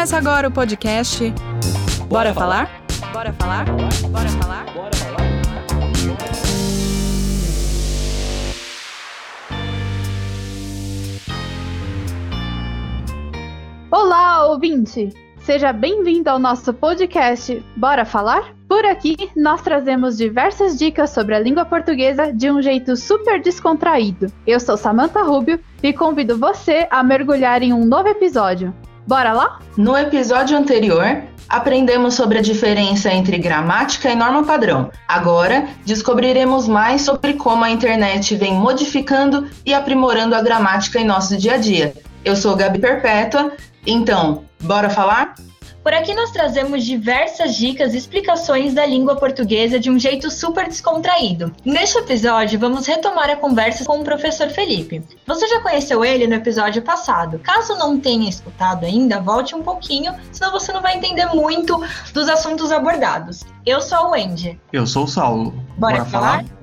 Começa agora o podcast Bora, Bora falar? falar? Bora falar? Bora falar? Bora falar? Olá, ouvinte! Seja bem-vindo ao nosso podcast Bora Falar? Por aqui, nós trazemos diversas dicas sobre a língua portuguesa de um jeito super descontraído. Eu sou Samantha Rubio e convido você a mergulhar em um novo episódio. Bora lá? No episódio anterior, aprendemos sobre a diferença entre gramática e norma padrão. Agora, descobriremos mais sobre como a internet vem modificando e aprimorando a gramática em nosso dia a dia. Eu sou Gabi Perpétua, então, bora falar? Por aqui nós trazemos diversas dicas e explicações da língua portuguesa de um jeito super descontraído. Neste episódio, vamos retomar a conversa com o professor Felipe. Você já conheceu ele no episódio passado. Caso não tenha escutado ainda, volte um pouquinho, senão você não vai entender muito dos assuntos abordados. Eu sou a Wendy. Eu sou o Saulo. Bora, Bora falar? falar?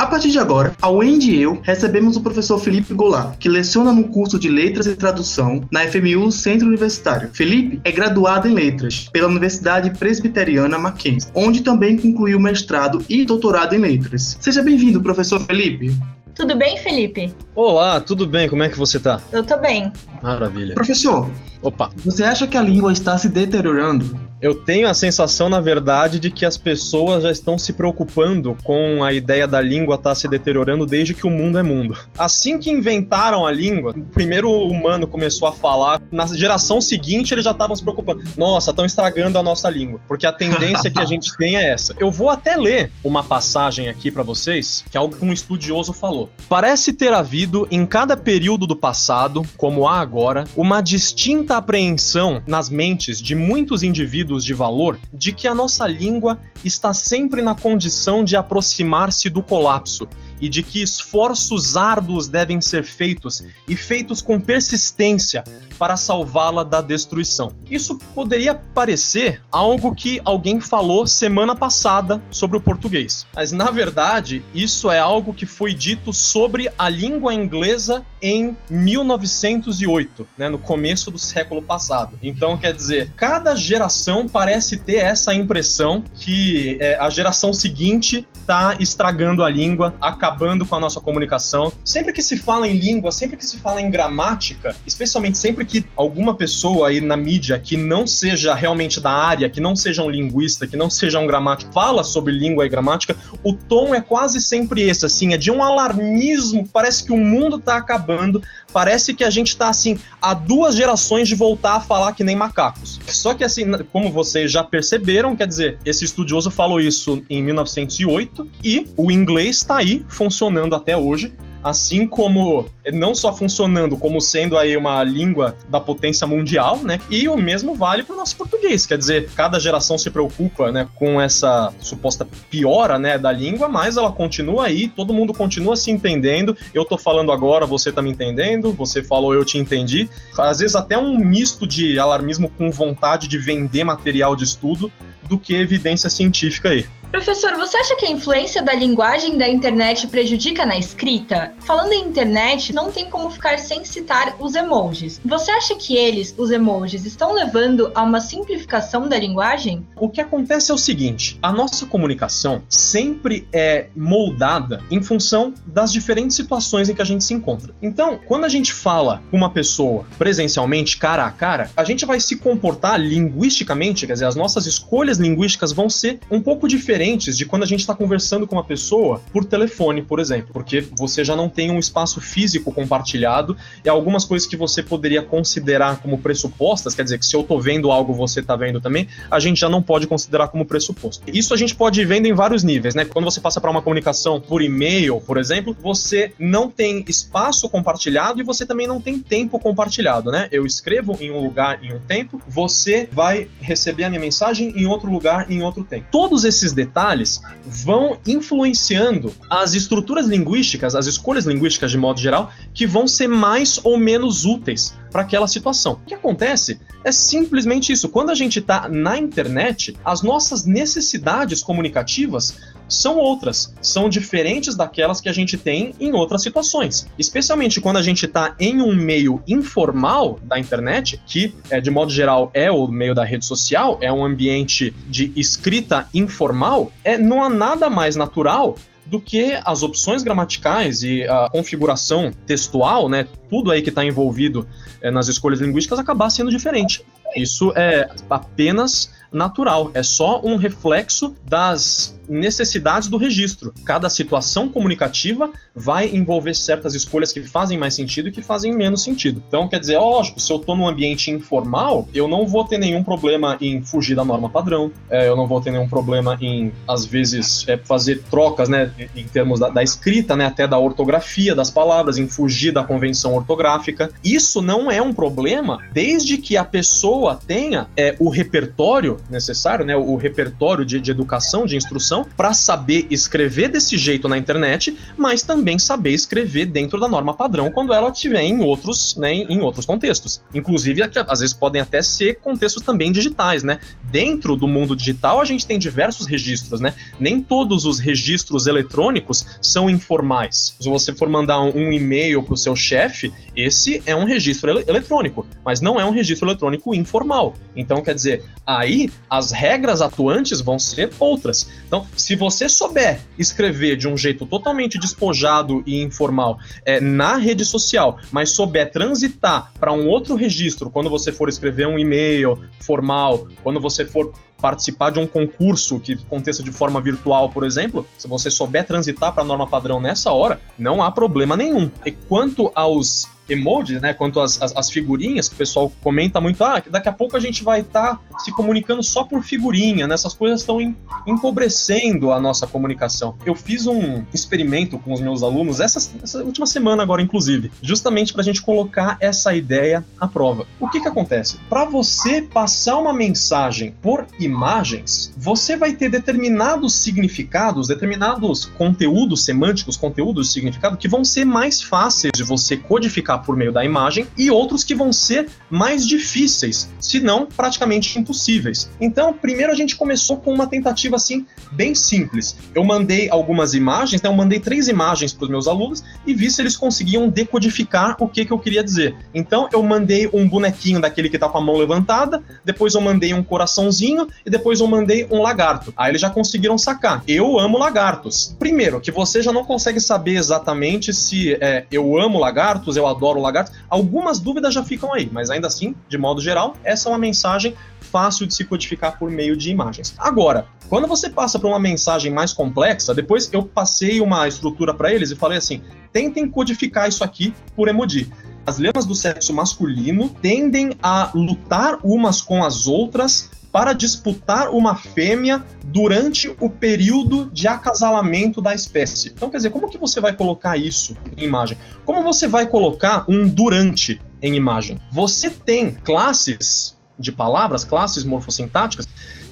A partir de agora, a Wendy e eu recebemos o professor Felipe Goulart, que leciona no curso de Letras e Tradução na FMU Centro Universitário. Felipe é graduado em Letras pela Universidade Presbiteriana Mackenzie, onde também concluiu mestrado e doutorado em Letras. Seja bem-vindo, professor Felipe. Tudo bem, Felipe? Olá, tudo bem? Como é que você tá? Eu tô bem. Maravilha. Professor, Opa. Você acha que a língua está se deteriorando? Eu tenho a sensação, na verdade, de que as pessoas já estão se preocupando com a ideia da língua estar tá se deteriorando desde que o mundo é mundo. Assim que inventaram a língua, o primeiro humano começou a falar, na geração seguinte eles já estavam se preocupando. Nossa, estão estragando a nossa língua. Porque a tendência que a gente tem é essa. Eu vou até ler uma passagem aqui para vocês, que é algo que um estudioso falou. Parece ter havido, em cada período do passado, como há agora, uma distinta apreensão nas mentes de muitos indivíduos de valor de que a nossa língua está sempre na condição de aproximar-se do colapso e de que esforços árduos devem ser feitos e feitos com persistência para salvá-la da destruição. Isso poderia parecer algo que alguém falou semana passada sobre o português, mas na verdade isso é algo que foi dito sobre a língua inglesa em 1908, né, no começo do século passado. Então, quer dizer, cada geração parece ter essa impressão que é, a geração seguinte está estragando a língua, acabando com a nossa comunicação. Sempre que se fala em língua, sempre que se fala em gramática, especialmente sempre que alguma pessoa aí na mídia que não seja realmente da área, que não seja um linguista, que não seja um gramático, fala sobre língua e gramática, o tom é quase sempre esse, assim, é de um alarmismo, parece que o mundo está acabando acabando. Parece que a gente tá assim, há duas gerações de voltar a falar que nem macacos. Só que assim, como vocês já perceberam, quer dizer, esse estudioso falou isso em 1908 e o inglês está aí funcionando até hoje assim como não só funcionando como sendo aí uma língua da potência mundial, né? E o mesmo vale para o nosso português, quer dizer, cada geração se preocupa, né, com essa suposta piora, né, da língua, mas ela continua aí, todo mundo continua se entendendo. Eu tô falando agora, você tá me entendendo, você falou, eu te entendi. Às vezes até um misto de alarmismo com vontade de vender material de estudo do que evidência científica aí. Professor, você acha que a influência da linguagem da internet prejudica na escrita? Falando em internet, não tem como ficar sem citar os emojis. Você acha que eles, os emojis, estão levando a uma simplificação da linguagem? O que acontece é o seguinte: a nossa comunicação sempre é moldada em função das diferentes situações em que a gente se encontra. Então, quando a gente fala com uma pessoa presencialmente, cara a cara, a gente vai se comportar linguisticamente, quer dizer, as nossas escolhas linguísticas vão ser um pouco diferentes diferentes de quando a gente está conversando com uma pessoa por telefone, por exemplo, porque você já não tem um espaço físico compartilhado e algumas coisas que você poderia considerar como pressupostas, quer dizer que se eu estou vendo algo, você está vendo também, a gente já não pode considerar como pressuposto. Isso a gente pode ir vendo em vários níveis, né? Quando você passa para uma comunicação por e-mail, por exemplo, você não tem espaço compartilhado e você também não tem tempo compartilhado, né? Eu escrevo em um lugar em um tempo, você vai receber a minha mensagem em outro lugar em outro tempo. Todos esses detalhes detalhes vão influenciando as estruturas linguísticas, as escolhas linguísticas de modo geral, que vão ser mais ou menos úteis para aquela situação. O que acontece é simplesmente isso. Quando a gente está na internet, as nossas necessidades comunicativas são outras, são diferentes daquelas que a gente tem em outras situações. Especialmente quando a gente está em um meio informal da internet, que é, de modo geral é o meio da rede social, é um ambiente de escrita informal, é, não há nada mais natural do que as opções gramaticais e a configuração textual, né, tudo aí que está envolvido é, nas escolhas linguísticas acabar sendo diferente. Isso é apenas natural, é só um reflexo das necessidades do registro. Cada situação comunicativa vai envolver certas escolhas que fazem mais sentido e que fazem menos sentido. Então, quer dizer, lógico, se eu estou num ambiente informal, eu não vou ter nenhum problema em fugir da norma padrão, é, eu não vou ter nenhum problema em, às vezes, é, fazer trocas, né, em termos da, da escrita, né, até da ortografia das palavras, em fugir da convenção ortográfica. Isso não é um problema desde que a pessoa tenha é, o repertório necessário, né, o repertório de, de educação, de instrução, para saber escrever desse jeito na internet, mas também saber escrever dentro da norma padrão quando ela estiver em outros, né, em outros contextos. Inclusive, às vezes podem até ser contextos também digitais, né? Dentro do mundo digital, a gente tem diversos registros, né? Nem todos os registros eletrônicos são informais. Se você for mandar um, e-mail para o seu chefe, esse é um registro ele eletrônico, mas não é um registro eletrônico informal. Então, quer dizer, aí as regras atuantes vão ser outras. Então, se você souber escrever de um jeito totalmente despojado e informal é, na rede social, mas souber transitar para um outro registro quando você for escrever um e-mail formal, quando você for participar de um concurso que aconteça de forma virtual, por exemplo, se você souber transitar para a norma padrão nessa hora, não há problema nenhum. E quanto aos emojis, né? Quanto às, figurinhas, que o pessoal comenta muito, ah, daqui a pouco a gente vai estar tá se comunicando só por figurinha, né? Essas coisas estão empobrecendo a nossa comunicação. Eu fiz um experimento com os meus alunos essa, essa última semana agora, inclusive, justamente para a gente colocar essa ideia à prova. O que que acontece? Para você passar uma mensagem por imagens, você vai ter determinados significados, determinados conteúdos semânticos, conteúdos de significado que vão ser mais fáceis de você codificar por meio da imagem e outros que vão ser mais difíceis, se não praticamente impossíveis. Então, primeiro a gente começou com uma tentativa assim bem simples. Eu mandei algumas imagens, né? eu mandei três imagens para os meus alunos e vi se eles conseguiam decodificar o que, que eu queria dizer. Então, eu mandei um bonequinho daquele que está com a mão levantada, depois eu mandei um coraçãozinho e depois eu mandei um lagarto. Aí eles já conseguiram sacar. Eu amo lagartos. Primeiro, que você já não consegue saber exatamente se é, eu amo lagartos, eu adoro adoro lagartos. Algumas dúvidas já ficam aí, mas ainda assim, de modo geral, essa é uma mensagem fácil de se codificar por meio de imagens. Agora, quando você passa para uma mensagem mais complexa, depois eu passei uma estrutura para eles e falei assim: tentem codificar isso aqui por emoji. As lemas do sexo masculino tendem a lutar umas com as outras para disputar uma fêmea durante o período de acasalamento da espécie. Então, quer dizer, como que você vai colocar isso em imagem? Como você vai colocar um durante em imagem? Você tem classes de palavras, classes morfossintáticas,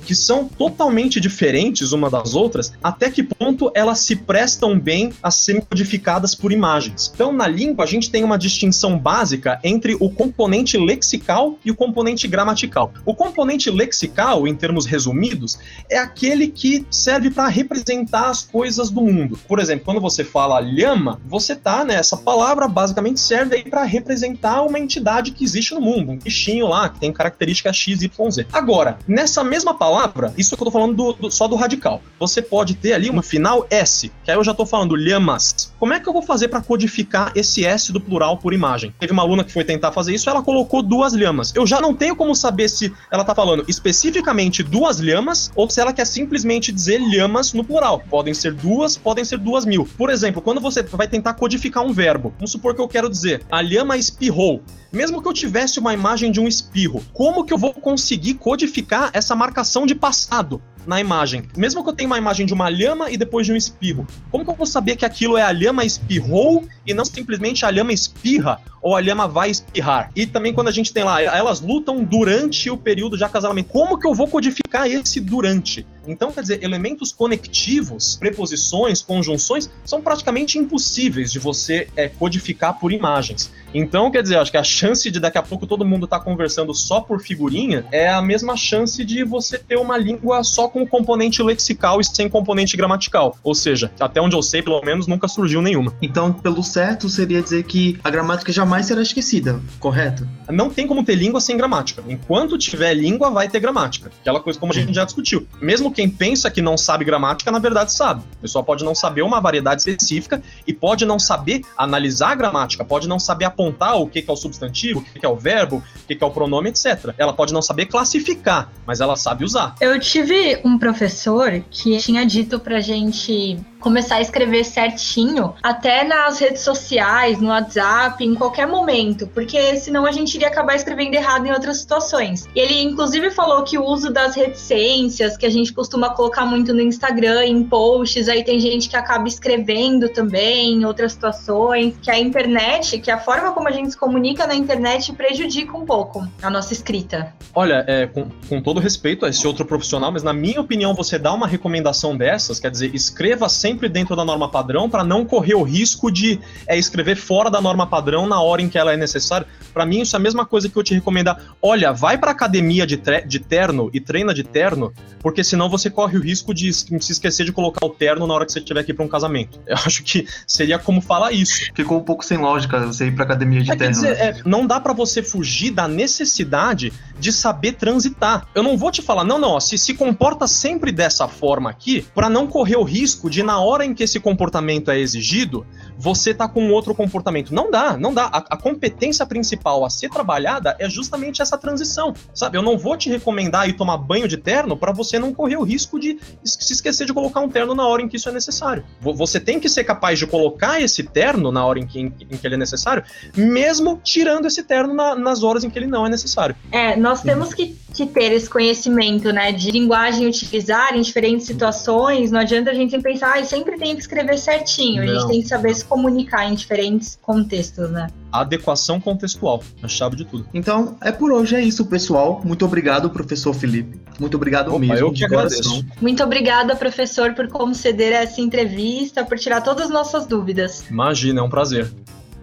que são totalmente diferentes uma das outras, até que ponto elas se prestam bem a serem codificadas por imagens. Então, na língua, a gente tem uma distinção básica entre o componente lexical e o componente gramatical. O componente lexical, em termos resumidos, é aquele que serve para representar as coisas do mundo. Por exemplo, quando você fala lhama, você tá, né, essa palavra basicamente serve aí para representar uma entidade que existe no mundo, um bichinho lá que tem características X, Y, Z. Agora, nessa mesma palavra palavra, isso que eu tô falando do, do, só do radical. Você pode ter ali uma final S, que aí eu já tô falando lhamas. Como é que eu vou fazer para codificar esse S do plural por imagem? Teve uma aluna que foi tentar fazer isso, ela colocou duas lhamas. Eu já não tenho como saber se ela tá falando especificamente duas lhamas ou se ela quer simplesmente dizer lhamas no plural. Podem ser duas, podem ser duas mil. Por exemplo, quando você vai tentar codificar um verbo, vamos supor que eu quero dizer a lhama espirrou. Mesmo que eu tivesse uma imagem de um espirro, como que eu vou conseguir codificar essa marcação de passado na imagem? Mesmo que eu tenha uma imagem de uma lhama e depois de um espirro, como que eu vou saber que aquilo é a lhama espirrou e não simplesmente a lhama espirra ou a lhama vai espirrar? E também quando a gente tem lá, elas lutam durante o período de acasalamento. Como que eu vou codificar esse durante. Então, quer dizer, elementos conectivos, preposições, conjunções, são praticamente impossíveis de você é, codificar por imagens. Então, quer dizer, acho que a chance de daqui a pouco todo mundo estar tá conversando só por figurinha é a mesma chance de você ter uma língua só com componente lexical e sem componente gramatical. Ou seja, até onde eu sei, pelo menos, nunca surgiu nenhuma. Então, pelo certo, seria dizer que a gramática jamais será esquecida, correto? Não tem como ter língua sem gramática. Enquanto tiver língua, vai ter gramática. Aquela coisa como a gente já discutiu. Mesmo quem pensa que não sabe gramática, na verdade sabe. A pessoa pode não saber uma variedade específica e pode não saber analisar a gramática, pode não saber apontar o que é o substantivo, o que é o verbo, o que é o pronome, etc. Ela pode não saber classificar, mas ela sabe usar. Eu tive um professor que tinha dito pra gente começar a escrever certinho, até nas redes sociais, no WhatsApp, em qualquer momento, porque senão a gente iria acabar escrevendo errado em outras situações. Ele inclusive falou que o uso das reticências, que a gente costuma colocar muito no Instagram, em posts, aí tem gente que acaba escrevendo também em outras situações, que a internet, que a forma como a gente se comunica na internet prejudica um pouco a nossa escrita. Olha, é, com, com todo respeito a esse outro profissional, mas na minha opinião, você dá uma recomendação dessas, quer dizer, escreva sempre sempre dentro da norma padrão para não correr o risco de é, escrever fora da norma padrão na hora em que ela é necessária. Para mim, isso é a mesma coisa que eu te recomendar. Olha, vai para academia de, de terno e treina de terno, porque senão você corre o risco de se esquecer de colocar o terno na hora que você tiver que ir para um casamento. Eu acho que seria como falar isso. Ficou um pouco sem lógica você ir para academia de é, terno. Dizer, né? é, não dá para você fugir da necessidade de saber transitar. Eu não vou te falar, não, não, ó, se se comporta sempre dessa forma aqui, para não correr o risco de na hora em que esse comportamento é exigido, você tá com outro comportamento. Não dá, não dá. A, a, competência principal a ser trabalhada é justamente essa transição, sabe? Eu não vou te recomendar ir tomar banho de terno para você não correr o risco de se esquecer de colocar um terno na hora em que isso é necessário. Você tem que ser capaz de colocar esse terno na hora em que, em, em que ele é necessário, mesmo tirando esse terno na, nas horas em que ele não é necessário. É, nós temos que, que ter esse conhecimento, né, de linguagem utilizar em diferentes situações. Não adianta a gente pensar, ah, sempre tem que escrever certinho. Não. A gente tem que saber se comunicar em diferentes contextos, né? Adequação contextual, a chave de tudo. Então, é por hoje, é isso, pessoal. Muito obrigado, professor Felipe. Muito obrigado Opa, mesmo. Eu que agradeço. Muito obrigada, professor, por conceder essa entrevista, por tirar todas as nossas dúvidas. Imagina, é um prazer.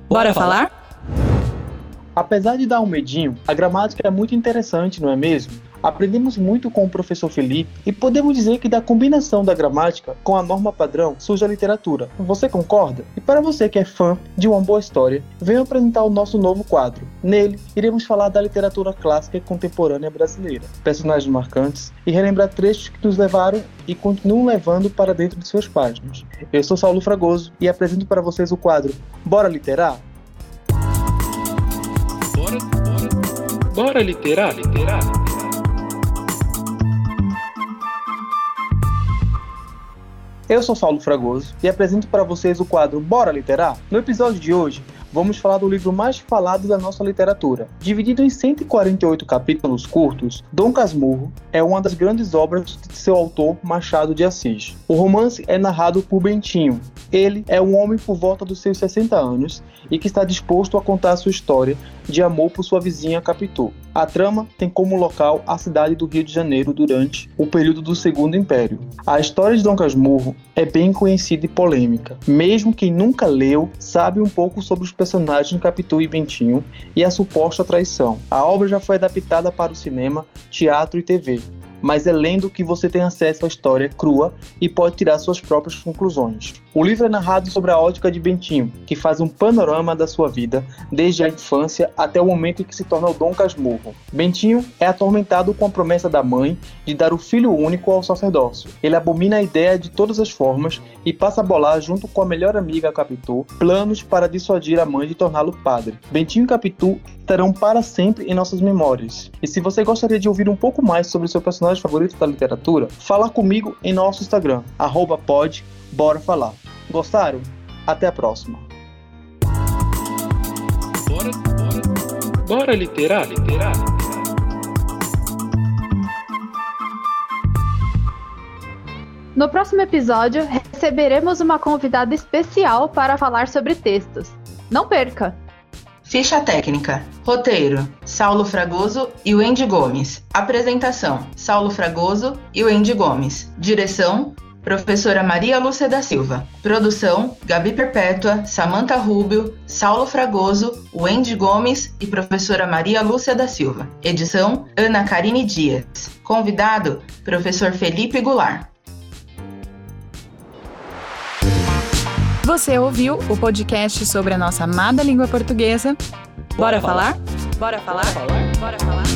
Bora, Bora falar? Apesar de dar um medinho, a gramática é muito interessante, não é mesmo? Aprendemos muito com o professor Felipe e podemos dizer que da combinação da gramática com a norma padrão surge a literatura. Você concorda? E para você que é fã de uma boa história, venho apresentar o nosso novo quadro. Nele, iremos falar da literatura clássica e contemporânea brasileira, personagens marcantes e relembrar trechos que nos levaram e continuam levando para dentro de suas páginas. Eu sou Saulo Fragoso e apresento para vocês o quadro Bora Literar? Bora, literar, literar. Eu sou Saulo Fragoso e apresento para vocês o quadro Bora Literar. No episódio de hoje, vamos falar do livro mais falado da nossa literatura. Dividido em 148 capítulos curtos, Dom Casmurro é uma das grandes obras de seu autor Machado de Assis. O romance é narrado por Bentinho. Ele é um homem por volta dos seus 60 anos e que está disposto a contar sua história de amor por sua vizinha Capitu. A trama tem como local a cidade do Rio de Janeiro durante o período do Segundo Império. A história de Dom Casmurro é bem conhecida e polêmica. Mesmo quem nunca leu sabe um pouco sobre os personagens Capitu e Bentinho e a suposta traição. A obra já foi adaptada para o cinema, teatro e TV mas é lendo que você tem acesso à história crua e pode tirar suas próprias conclusões. O livro é narrado sobre a ótica de Bentinho, que faz um panorama da sua vida, desde a infância até o momento em que se torna o Dom Casmurro. Bentinho é atormentado com a promessa da mãe de dar o filho único ao sacerdócio. Ele abomina a ideia de todas as formas e passa a bolar, junto com a melhor amiga Capitu, planos para dissuadir a mãe de torná-lo padre. Bentinho e Capitu estarão para sempre em nossas memórias. E se você gostaria de ouvir um pouco mais sobre seu personagem favorito da literatura, fala comigo em nosso Instagram, pod, bora falar. Gostaram? Até a próxima. Bora, bora, bora literar, literar. No próximo episódio, receberemos uma convidada especial para falar sobre textos. Não perca! Ficha técnica. Roteiro: Saulo Fragoso e Wendy Gomes. Apresentação: Saulo Fragoso e Wendy Gomes. Direção: Professora Maria Lúcia da Silva. Produção: Gabi Perpétua, Samanta Rubio, Saulo Fragoso, Wendy Gomes e Professora Maria Lúcia da Silva. Edição: Ana Karine Dias. Convidado: Professor Felipe Goulart. Você ouviu o podcast sobre a nossa amada língua portuguesa? Bora falar? Bora falar? Bora falar? Bora falar?